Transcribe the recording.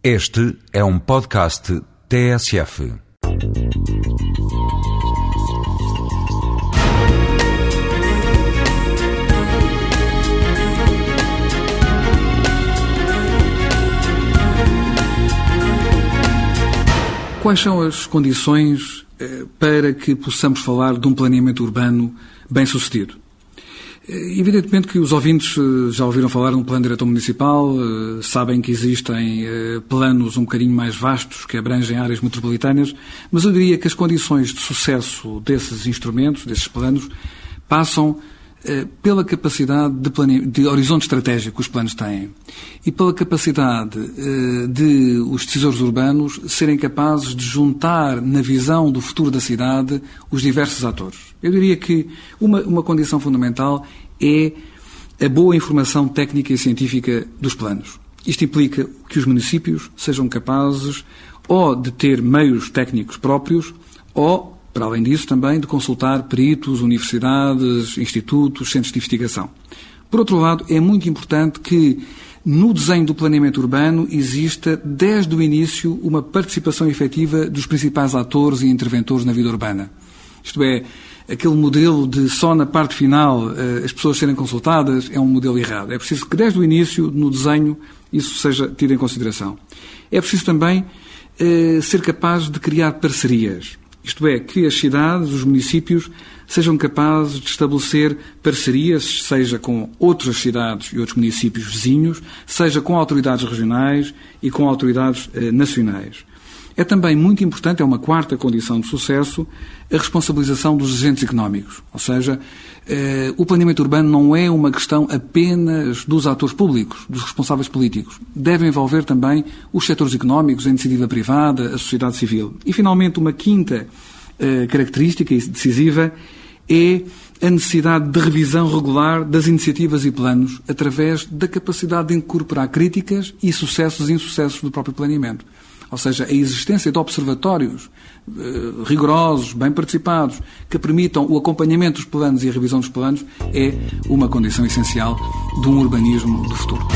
Este é um podcast TSF. Quais são as condições eh, para que possamos falar de um planeamento urbano bem sucedido? Eh, evidentemente que os ouvintes eh, já ouviram falar num plano diretor municipal, sabem que existem planos um bocadinho mais vastos que abrangem áreas metropolitanas, mas eu diria que as condições de sucesso desses instrumentos, desses planos, passam eh, pela capacidade de, plane... de horizonte estratégico que os planos têm e pela capacidade eh, de os decisores urbanos serem capazes de juntar na visão do futuro da cidade os diversos atores. Eu diria que uma, uma condição fundamental é a boa informação técnica e científica dos planos. Isto implica que os municípios sejam capazes ou de ter meios técnicos próprios ou para além disso, também de consultar peritos, universidades, institutos, centros de investigação. Por outro lado, é muito importante que no desenho do planeamento urbano exista, desde o início, uma participação efetiva dos principais atores e interventores na vida urbana. Isto é, aquele modelo de só na parte final eh, as pessoas serem consultadas é um modelo errado. É preciso que, desde o início, no desenho, isso seja tido em consideração. É preciso também eh, ser capaz de criar parcerias. Isto é, que as cidades, os municípios, sejam capazes de estabelecer parcerias, seja com outras cidades e outros municípios vizinhos, seja com autoridades regionais e com autoridades eh, nacionais. É também muito importante, é uma quarta condição de sucesso, a responsabilização dos agentes económicos. Ou seja, eh, o planeamento urbano não é uma questão apenas dos atores públicos, dos responsáveis políticos. Deve envolver também os setores económicos, a iniciativa privada, a sociedade civil. E, finalmente, uma quinta eh, característica decisiva é a necessidade de revisão regular das iniciativas e planos através da capacidade de incorporar críticas e sucessos e insucessos do próprio planeamento. Ou seja, a existência de observatórios eh, rigorosos, bem participados, que permitam o acompanhamento dos planos e a revisão dos planos, é uma condição essencial de um urbanismo do futuro.